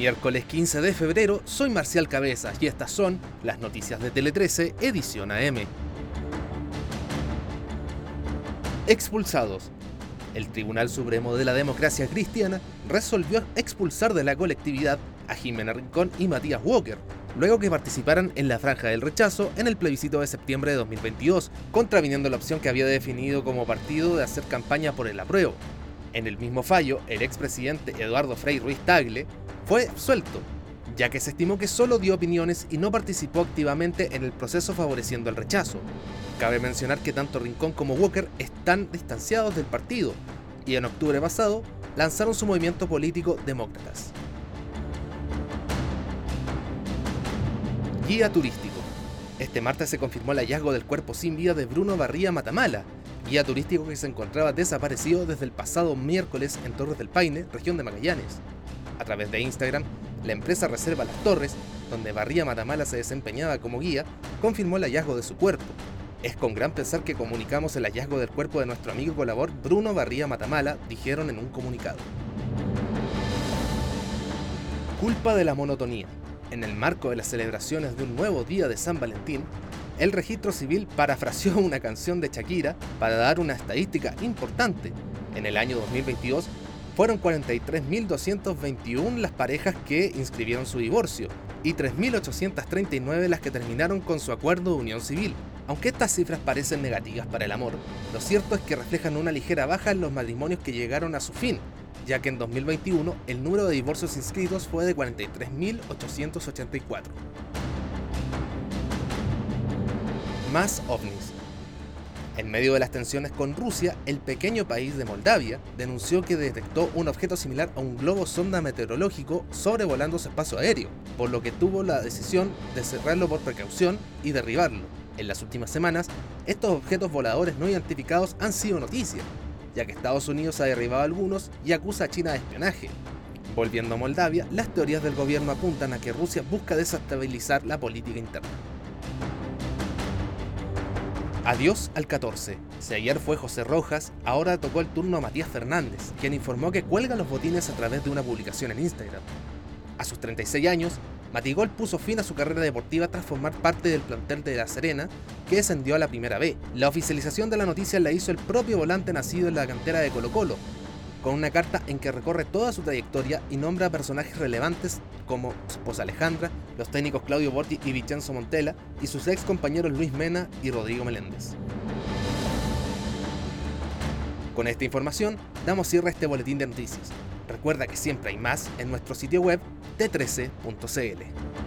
Miércoles 15 de febrero, soy Marcial Cabezas y estas son las noticias de Tele 13, edición AM. Expulsados. El Tribunal Supremo de la Democracia Cristiana resolvió expulsar de la colectividad a Jimena Rincón y Matías Walker, luego que participaran en la franja del rechazo en el plebiscito de septiembre de 2022, contraviniendo la opción que había definido como partido de hacer campaña por el apruebo. En el mismo fallo, el expresidente Eduardo Frei Ruiz Tagle fue suelto, ya que se estimó que solo dio opiniones y no participó activamente en el proceso favoreciendo el rechazo. Cabe mencionar que tanto Rincón como Walker están distanciados del partido y en octubre pasado lanzaron su movimiento político Demócratas. Guía turístico. Este martes se confirmó el hallazgo del cuerpo sin vida de Bruno Barría Matamala, guía turístico que se encontraba desaparecido desde el pasado miércoles en Torres del Paine, región de Magallanes. A través de Instagram, la empresa Reserva Las Torres, donde Barría Matamala se desempeñaba como guía, confirmó el hallazgo de su cuerpo. Es con gran pesar que comunicamos el hallazgo del cuerpo de nuestro amigo colaborador Bruno Barría Matamala, dijeron en un comunicado. Culpa de la monotonía. En el marco de las celebraciones de un nuevo día de San Valentín, el registro civil parafraseó una canción de Shakira para dar una estadística importante. En el año 2022 fueron 43.221 las parejas que inscribieron su divorcio y 3.839 las que terminaron con su acuerdo de unión civil. Aunque estas cifras parecen negativas para el amor, lo cierto es que reflejan una ligera baja en los matrimonios que llegaron a su fin, ya que en 2021 el número de divorcios inscritos fue de 43.884. Más ovnis. En medio de las tensiones con Rusia, el pequeño país de Moldavia denunció que detectó un objeto similar a un globo sonda meteorológico sobrevolando su espacio aéreo, por lo que tuvo la decisión de cerrarlo por precaución y derribarlo. En las últimas semanas, estos objetos voladores no identificados han sido noticia, ya que Estados Unidos ha derribado algunos y acusa a China de espionaje. Volviendo a Moldavia, las teorías del gobierno apuntan a que Rusia busca desestabilizar la política interna. Adiós al 14. Si ayer fue José Rojas, ahora tocó el turno a Matías Fernández, quien informó que cuelga los botines a través de una publicación en Instagram. A sus 36 años, Matigol puso fin a su carrera deportiva tras formar parte del plantel de La Serena, que descendió a la primera B. La oficialización de la noticia la hizo el propio volante nacido en la cantera de Colo Colo, con una carta en que recorre toda su trayectoria y nombra a personajes relevantes como su esposa Alejandra, los técnicos Claudio Borti y Vincenzo Montella y sus ex compañeros Luis Mena y Rodrigo Meléndez. Con esta información damos cierre a este boletín de noticias. Recuerda que siempre hay más en nuestro sitio web t13.cl.